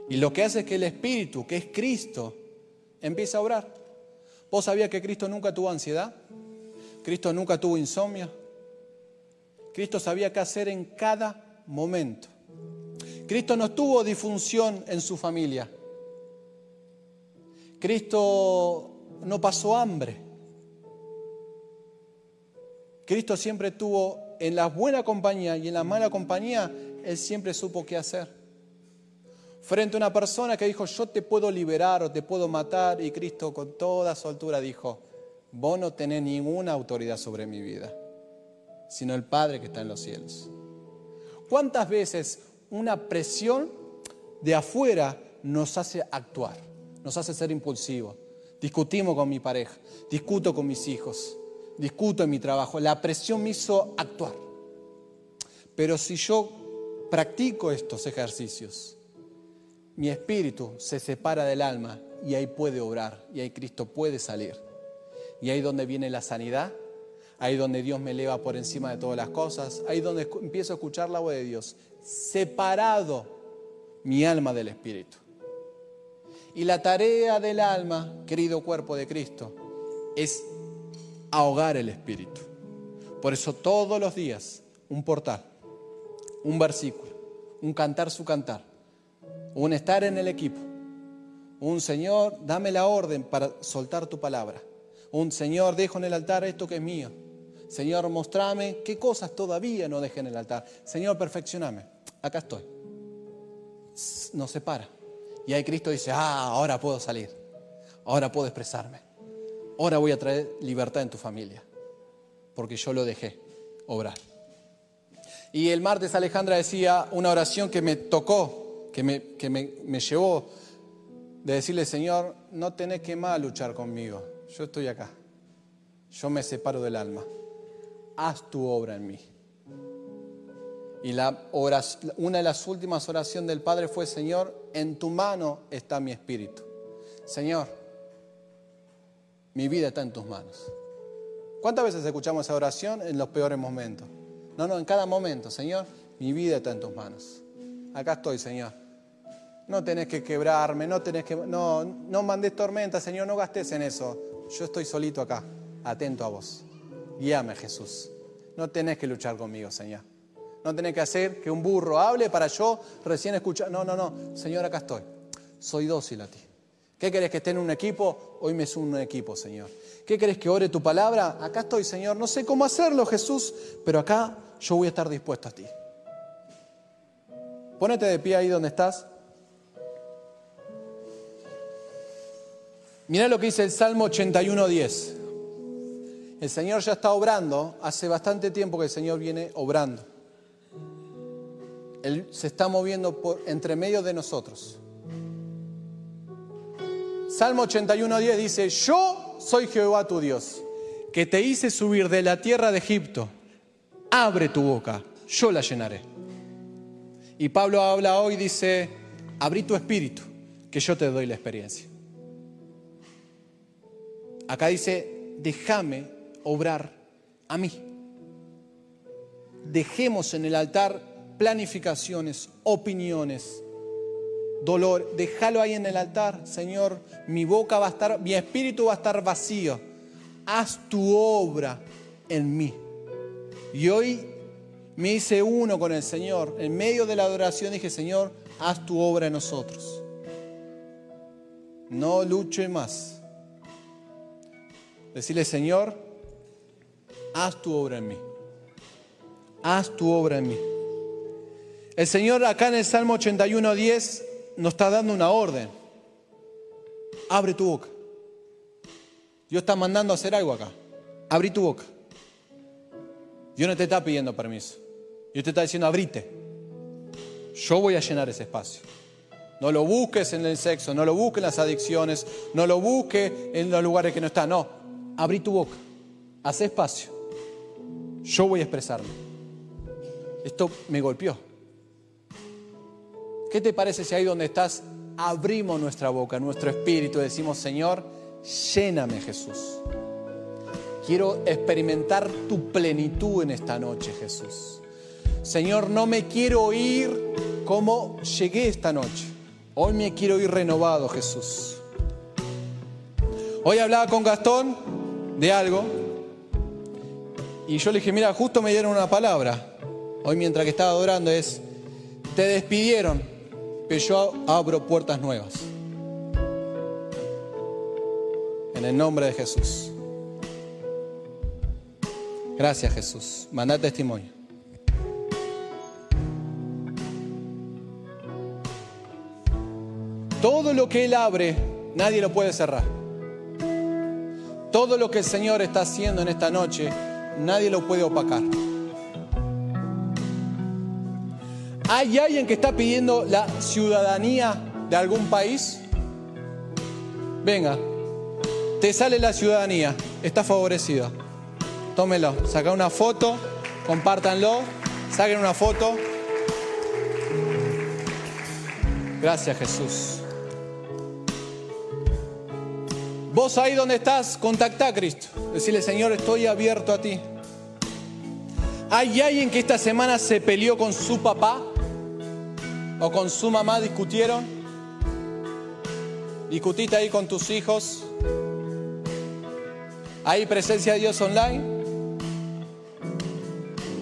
Y lo que hace es que el Espíritu, que es Cristo, empieza a obrar. ¿Vos sabías que Cristo nunca tuvo ansiedad? ¿Cristo nunca tuvo insomnio? Cristo sabía qué hacer en cada momento. Cristo no tuvo disfunción en su familia. Cristo no pasó hambre. Cristo siempre tuvo en la buena compañía y en la mala compañía, Él siempre supo qué hacer frente a una persona que dijo, yo te puedo liberar o te puedo matar, y Cristo con toda su altura dijo, vos no tenés ninguna autoridad sobre mi vida, sino el Padre que está en los cielos. ¿Cuántas veces una presión de afuera nos hace actuar, nos hace ser impulsivos? Discutimos con mi pareja, discuto con mis hijos, discuto en mi trabajo. La presión me hizo actuar. Pero si yo practico estos ejercicios, mi espíritu se separa del alma y ahí puede obrar, y ahí Cristo puede salir. Y ahí donde viene la sanidad, ahí donde Dios me eleva por encima de todas las cosas, ahí donde empiezo a escuchar la voz de Dios, separado mi alma del espíritu. Y la tarea del alma, querido cuerpo de Cristo, es ahogar el espíritu. Por eso todos los días un portal, un versículo, un cantar su cantar un estar en el equipo, un Señor, dame la orden para soltar tu palabra, un Señor, dejo en el altar esto que es mío, Señor, mostrame qué cosas todavía no dejé en el altar, Señor, perfeccioname, acá estoy, nos separa. Y ahí Cristo dice, ah, ahora puedo salir, ahora puedo expresarme. Ahora voy a traer libertad en tu familia, porque yo lo dejé obrar. Y el martes Alejandra decía una oración que me tocó, que me, que me, llevó de decirle, Señor, no tenés que más luchar conmigo, yo estoy acá, yo me separo del alma, haz tu obra en mí. Y una de las últimas oraciones del Padre fue, Señor, en tu mano está mi espíritu. Señor, mi vida está en tus manos. ¿Cuántas veces escuchamos esa oración en los peores momentos? No, no, en cada momento, Señor, mi vida está en tus manos. Acá estoy, Señor. No tenés que quebrarme, no tenés que. No, no mandes tormenta, Señor, no gastes en eso. Yo estoy solito acá, atento a vos. Guíame, Jesús. No tenés que luchar conmigo, Señor. No tenés que hacer que un burro hable para yo recién escuchar. No, no, no. Señor, acá estoy. Soy dócil a ti. ¿Qué querés que esté en un equipo? Hoy me sumo un equipo, Señor. ¿Qué querés que ore tu palabra? Acá estoy, Señor. No sé cómo hacerlo, Jesús, pero acá yo voy a estar dispuesto a ti. Pónete de pie ahí donde estás. Mirá lo que dice el Salmo 81.10. El Señor ya está obrando. Hace bastante tiempo que el Señor viene obrando. Él se está moviendo entre medio de nosotros. Salmo 81.10 dice, yo soy Jehová tu Dios, que te hice subir de la tierra de Egipto. Abre tu boca, yo la llenaré. Y Pablo habla hoy, dice, abrí tu espíritu, que yo te doy la experiencia. Acá dice, déjame obrar a mí. Dejemos en el altar planificaciones, opiniones, dolor. Déjalo ahí en el altar, Señor. Mi boca va a estar, mi espíritu va a estar vacío. Haz tu obra en mí. Y hoy me hice uno con el Señor. En medio de la adoración dije, Señor, haz tu obra en nosotros. No luche más. Decirle, Señor, haz tu obra en mí. Haz tu obra en mí. El Señor acá en el Salmo 81, 10 nos está dando una orden. Abre tu boca. Dios está mandando a hacer algo acá. Abrí tu boca. Dios no te está pidiendo permiso. Dios te está diciendo, abrite. Yo voy a llenar ese espacio. No lo busques en el sexo, no lo busques en las adicciones, no lo busques en los lugares que no está. No, abrí tu boca. Haz espacio. Yo voy a expresarme. Esto me golpeó. ¿Qué te parece si ahí donde estás abrimos nuestra boca, nuestro espíritu y decimos, Señor, lléname Jesús? Quiero experimentar tu plenitud en esta noche, Jesús. Señor, no me quiero ir como llegué esta noche. Hoy me quiero ir renovado, Jesús. Hoy hablaba con Gastón de algo y yo le dije, mira, justo me dieron una palabra. Hoy mientras que estaba adorando es, te despidieron, pero yo abro puertas nuevas. En el nombre de Jesús. Gracias Jesús. Manda testimonio. Todo lo que Él abre, nadie lo puede cerrar. Todo lo que el Señor está haciendo en esta noche, nadie lo puede opacar. ¿Hay alguien que está pidiendo la ciudadanía de algún país? Venga, te sale la ciudadanía, está favorecido. Tómelo, saca una foto, compártanlo, saquen una foto. Gracias Jesús. Vos ahí donde estás, contacta a Cristo. Decirle, Señor, estoy abierto a ti. ¿Hay alguien que esta semana se peleó con su papá? ¿O con su mamá discutieron? ¿Discutiste ahí con tus hijos? ¿Hay presencia de Dios online?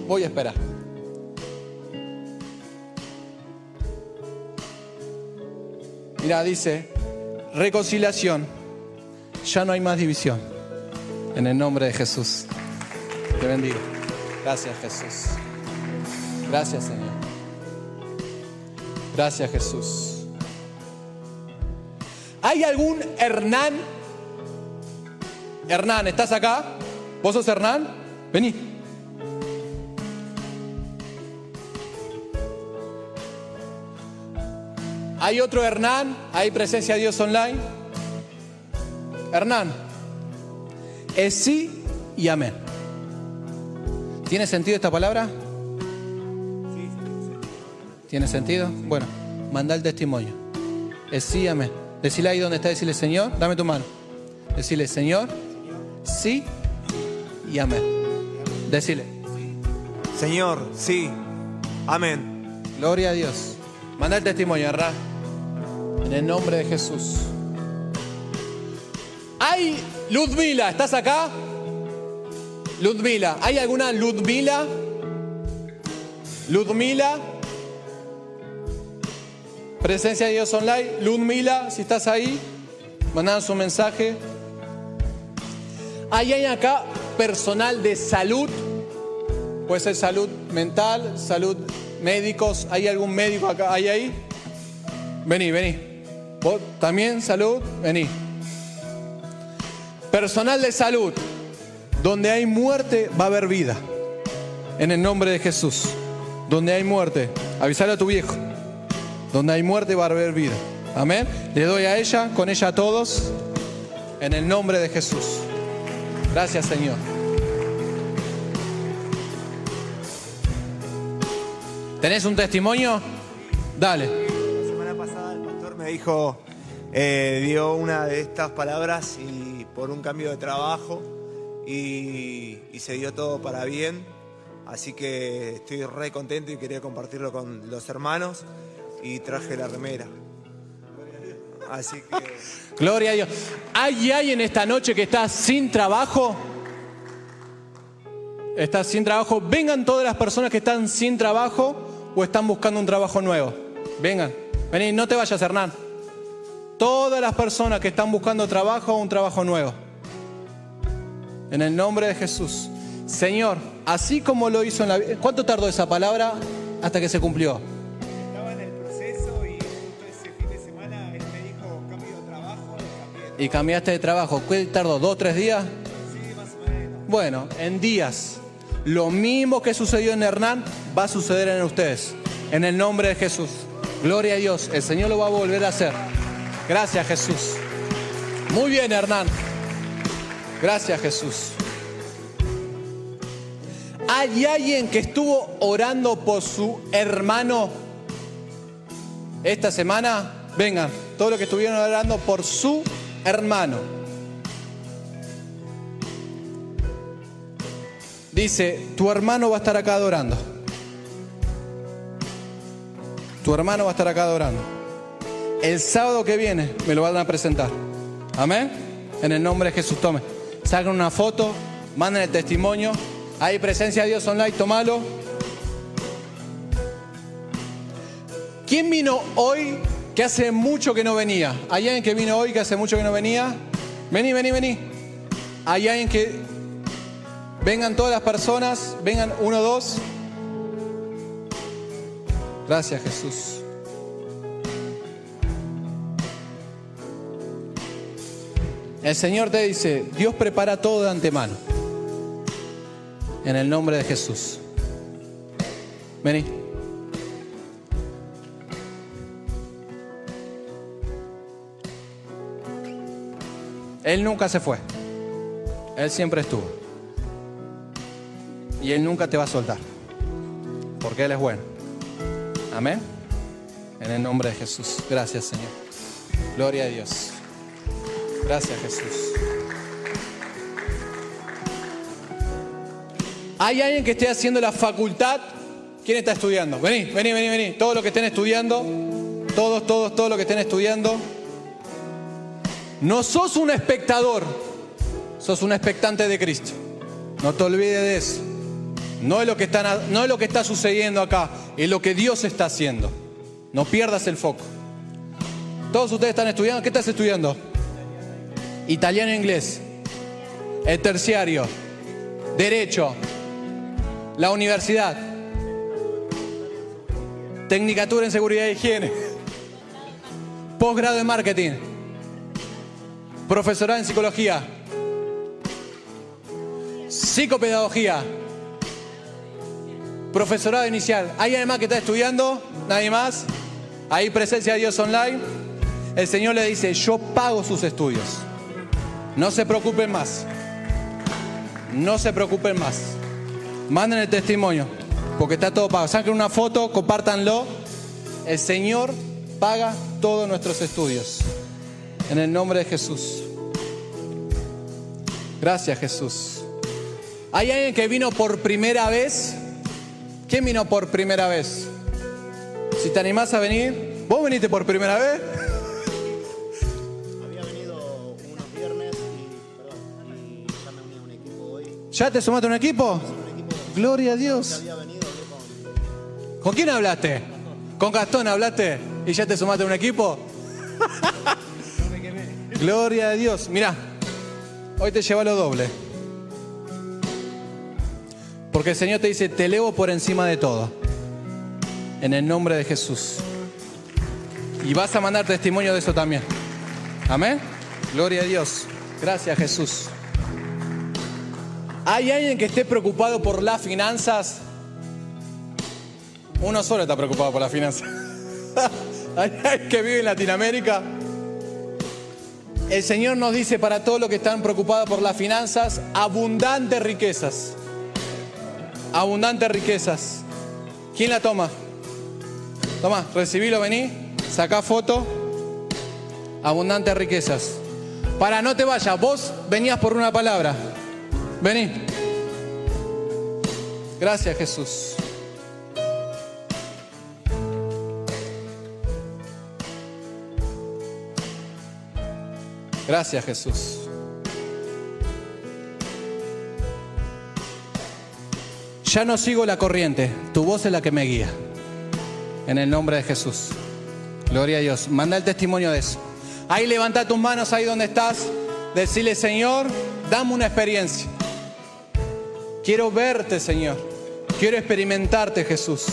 Voy a esperar. Mira, dice, reconciliación, ya no hay más división. En el nombre de Jesús. Te bendigo. Gracias Jesús. Gracias Señor. Gracias Jesús. ¿Hay algún Hernán Hernán, ¿estás acá? ¿Vos sos Hernán? Vení. Hay otro Hernán, hay presencia de Dios online. Hernán, es sí y amén. ¿Tiene sentido esta palabra? ¿Tiene sentido? Bueno, manda el testimonio. Es sí y amén. Decile ahí donde está, decirle Señor, dame tu mano. Decile Señor, sí y amén. Decile, Señor, sí. Amén. gloria a Dios. Manda el testimonio, Ra. En el nombre de Jesús. Hay Ludmila, ¿estás acá? Ludmila, ¿hay alguna Ludmila? Ludmila. Presencia de Dios online. Ludmila, si estás ahí, mandanos un mensaje. ¿Hay alguien acá personal de salud? Puede ser salud mental, salud médicos. ¿Hay algún médico acá? ¿Hay ahí? Vení, vení. ¿Vos también salud? Vení. Personal de salud. Donde hay muerte va a haber vida. En el nombre de Jesús. Donde hay muerte, avisale a tu viejo. Donde hay muerte va a haber vida. Amén. Le doy a ella, con ella a todos. En el nombre de Jesús. Gracias Señor. ¿Tenés un testimonio? Dale. La semana pasada el pastor me dijo, eh, dio una de estas palabras y por un cambio de trabajo y, se dio todo para bien. Así que estoy re contento y quería compartirlo con los hermanos y traje la remera. Así que Gloria a Dios. ¿Hay alguien esta noche que está sin trabajo? ¿Está sin trabajo? Vengan todas las personas que están sin trabajo o están buscando un trabajo nuevo. Vengan. Vení, no te vayas, Hernán. Todas las personas que están buscando trabajo o un trabajo nuevo. En el nombre de Jesús. Señor, así como lo hizo en la vida. ¿Cuánto tardó esa palabra hasta que se cumplió? estaba en el proceso y justo ese fin de semana él me dijo cambio de trabajo y cambié. Y cambiaste de trabajo. ¿Qué tardó? ¿Dos, tres días? Sí, más o menos. Bueno, en días, lo mismo que sucedió en Hernán va a suceder en ustedes. En el nombre de Jesús. Gloria a Dios. El Señor lo va a volver a hacer. Gracias Jesús. Muy bien Hernán. Gracias Jesús. ¿Hay alguien que estuvo orando por su hermano esta semana? Vengan, todos los que estuvieron orando por su hermano. Dice, tu hermano va a estar acá adorando. Tu hermano va a estar acá adorando. El sábado que viene me lo van a presentar. Amén. En el nombre de Jesús, tome. Sacan una foto, manden el testimonio. Hay presencia de Dios online, tomalo. ¿Quién vino hoy que hace mucho que no venía? ¿Hay alguien que vino hoy que hace mucho que no venía? Vení, vení, vení. ¿Hay alguien que Vengan todas las personas, vengan uno, dos. Gracias Jesús. El Señor te dice, Dios prepara todo de antemano. En el nombre de Jesús. Vení. Él nunca se fue. Él siempre estuvo. Y Él nunca te va a soltar. Porque Él es bueno. Amén. En el nombre de Jesús. Gracias Señor. Gloria a Dios. Gracias Jesús. ¿Hay alguien que esté haciendo la facultad? ¿Quién está estudiando? Vení, vení, vení, vení. Todos los que estén estudiando. Todos, todos, todos los que estén estudiando. No sos un espectador. Sos un expectante de Cristo. No te olvides de eso. No es, lo que está, no es lo que está sucediendo acá, es lo que Dios está haciendo. No pierdas el foco. Todos ustedes están estudiando. ¿Qué estás estudiando? Italiano e inglés. El terciario. Derecho. La universidad. Tecnicatura en seguridad e higiene. Posgrado en marketing. Profesorado en psicología. Psicopedagogía. Profesorado inicial. ¿Hay alguien más que está estudiando? ¿Nadie más? Ahí presencia de Dios online. El Señor le dice, yo pago sus estudios. No se preocupen más. No se preocupen más. Manden el testimonio, porque está todo pago. Saquen una foto, compártanlo. El Señor paga todos nuestros estudios. En el nombre de Jesús. Gracias Jesús. ¿Hay alguien que vino por primera vez? ¿Quién vino por primera vez? Si te animás a venir, ¿vos viniste por primera vez? ¿Ya te sumaste a un equipo? Gloria a Dios. ¿Con quién hablaste? ¿Con Gastón hablaste? ¿Y ya te sumaste a un equipo? Gloria a Dios. Mirá, hoy te lleva lo doble. Porque el Señor te dice, te elevo por encima de todo. En el nombre de Jesús. Y vas a mandar testimonio de eso también. Amén. Gloria a Dios. Gracias Jesús. ¿Hay alguien que esté preocupado por las finanzas? Uno solo está preocupado por las finanzas. ¿Hay alguien que vive en Latinoamérica? El Señor nos dice para todos los que están preocupados por las finanzas, abundantes riquezas. Abundantes riquezas. ¿Quién la toma? Toma, recibilo, vení, sacá foto. Abundantes riquezas. Para no te vayas, vos venías por una palabra. Vení. Gracias Jesús. Gracias Jesús. Ya no sigo la corriente, tu voz es la que me guía. En el nombre de Jesús. Gloria a Dios. Manda el testimonio de eso. Ahí levanta tus manos ahí donde estás. Decirle, Señor, dame una experiencia. Quiero verte, Señor. Quiero experimentarte, Jesús.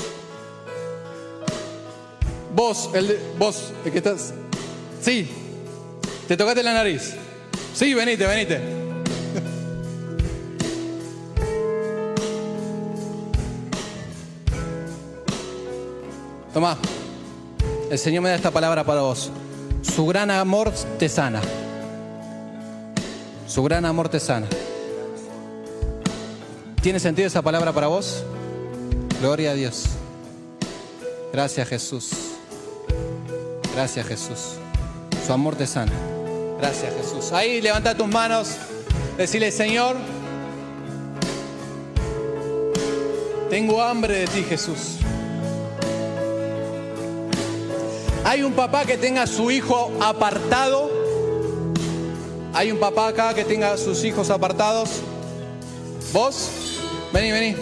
Vos, el de- vos, el que estás. Sí, ¿Te tocaste la nariz? Sí, venite, venite. Tomá, el Señor me da esta palabra para vos. Su gran amor te sana. Su gran amor te sana. ¿Tiene sentido esa palabra para vos? Gloria a Dios. Gracias Jesús. Gracias Jesús. Su amor te sana. Gracias Jesús. Ahí levanta tus manos. Decirle, Señor, tengo hambre de ti Jesús. Hay un papá que tenga a su hijo apartado. Hay un papá acá que tenga a sus hijos apartados. ¿Vos? Vení, vení.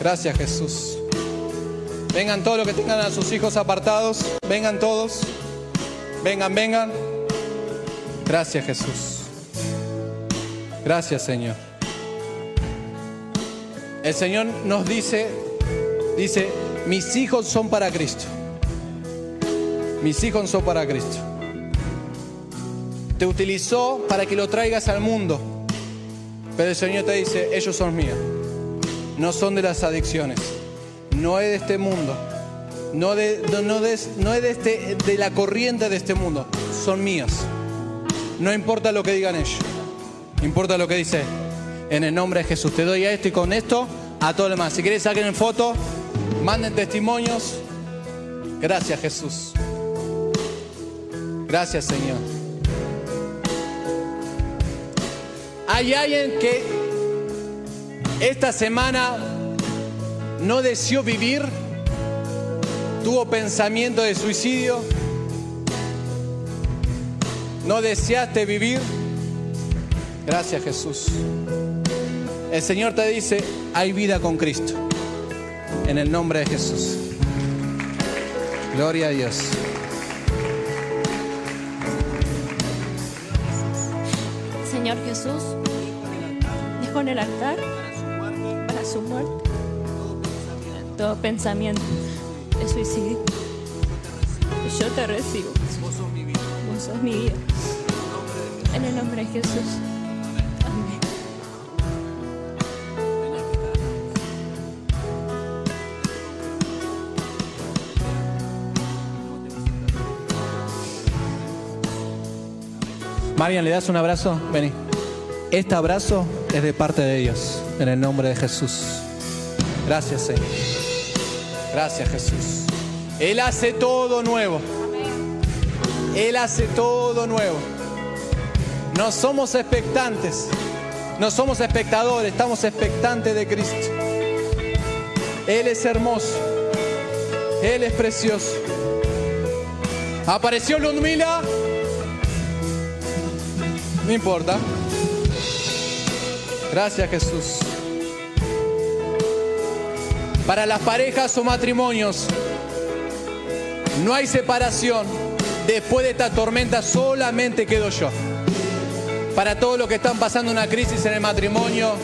Gracias Jesús. Vengan todos los que tengan a sus hijos apartados. Vengan todos. Vengan, vengan. Gracias Jesús. Gracias Señor. El Señor nos dice, dice, mis hijos son para Cristo. Mis hijos son para Cristo. Te utilizó para que lo traigas al mundo. El Señor te dice, ellos son míos. No son de las adicciones. No es de este mundo. No, de, es de, este, de la corriente de este mundo. Son míos. No importa lo que digan ellos. Importa lo que dice. En el nombre de Jesús. Te doy a esto y con esto a todo lo demás. Si quieres saquen en foto, manden testimonios. Gracias Jesús. Gracias Señor. Hay alguien que esta semana no deseó vivir, tuvo pensamiento de suicidio, no deseaste vivir. Gracias Jesús. El Señor te dice, hay vida con Cristo. En el nombre de Jesús. Gloria a Dios. Señor Jesús, dejó en el altar para su muerte todo pensamiento de suicidio. Yo te recibo. Vos sos mi vida. En el nombre de Jesús. Marian, ¿le das un abrazo? Vení. Este abrazo es de parte de Dios, en el nombre de Jesús. Gracias, Señor. Gracias, Jesús. Él hace todo nuevo. Él hace todo nuevo. No somos expectantes, no somos espectadores, estamos expectantes de Cristo. Él es hermoso, Él es precioso. Apareció Ludmila, no importa. Gracias Jesús. Para las parejas o matrimonios, no hay separación. Después de esta tormenta solamente quedo yo. Para todos los que están pasando una crisis en el matrimonio,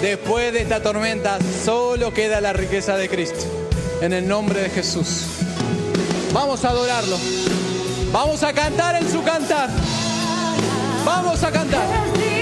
después de esta tormenta solo queda la riqueza de Cristo. En el nombre de Jesús. Vamos a adorarlo. Vamos a cantar en su cantar. Vamos a cantar.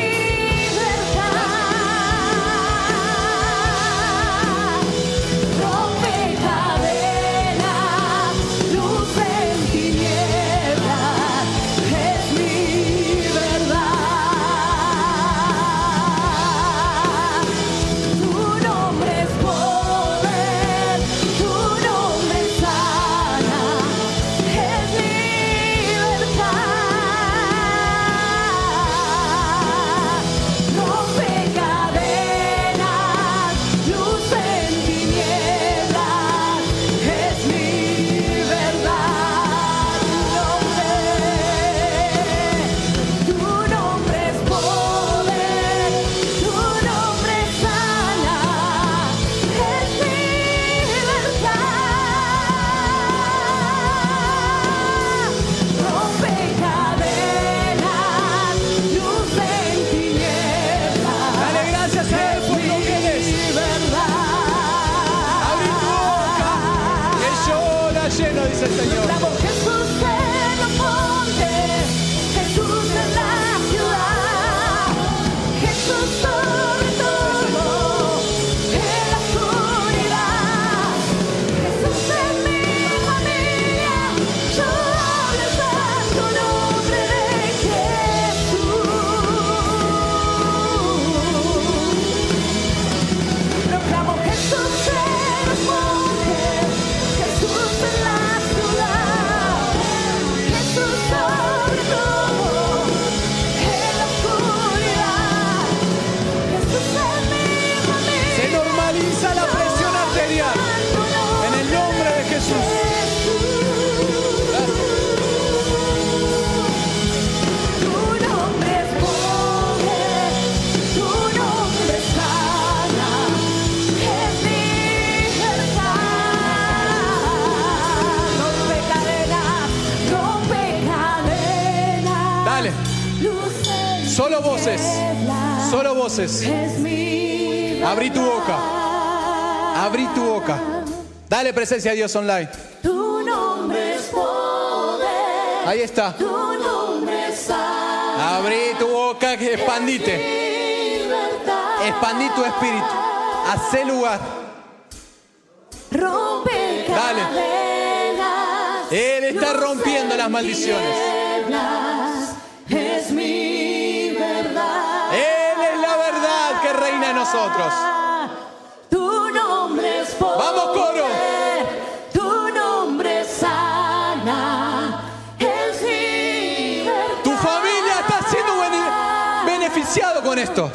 Abrí tu boca. Abrí tu boca. Dale presencia a Dios online. Tu nombre es poder. Ahí está. Tu nombre es. Abrí tu boca, que expandite. Expandí tu espíritu. Hacé lugar. Rompe Dale. Él está rompiendo las maldiciones. Tu nombre es poder. Vamos, coro. Tu nombre sana. Es libertad. Tu familia está siendo bene- beneficiado con esto.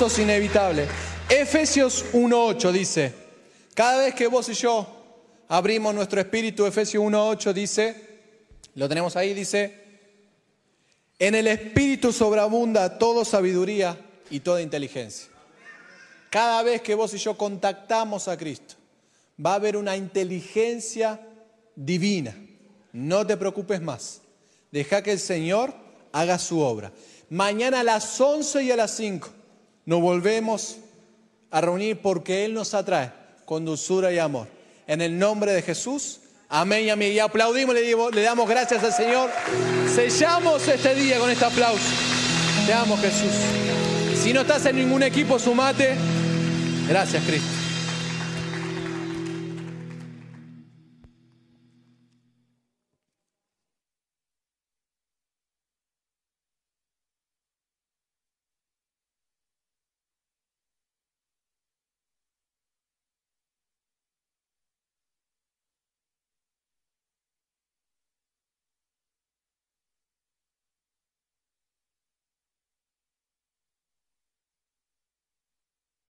Sos inevitable. Efesios 1.8 dice, cada vez que vos y yo abrimos nuestro espíritu, Efesios 1.8 dice, lo tenemos ahí, dice, en el espíritu sobreabunda toda sabiduría y toda inteligencia. Cada vez que vos y yo contactamos a Cristo, va a haber una inteligencia divina. No te preocupes más. Deja que el Señor haga su obra. Mañana a las 11 y a las 5 nos volvemos a reunir porque Él nos atrae con dulzura y amor. En el nombre de Jesús, amén y amén. Y aplaudimos, le, le damos gracias al Señor. Sellamos este día con este aplauso. Te amo Jesús. Si no estás en ningún equipo, sumate. Gracias Cristo.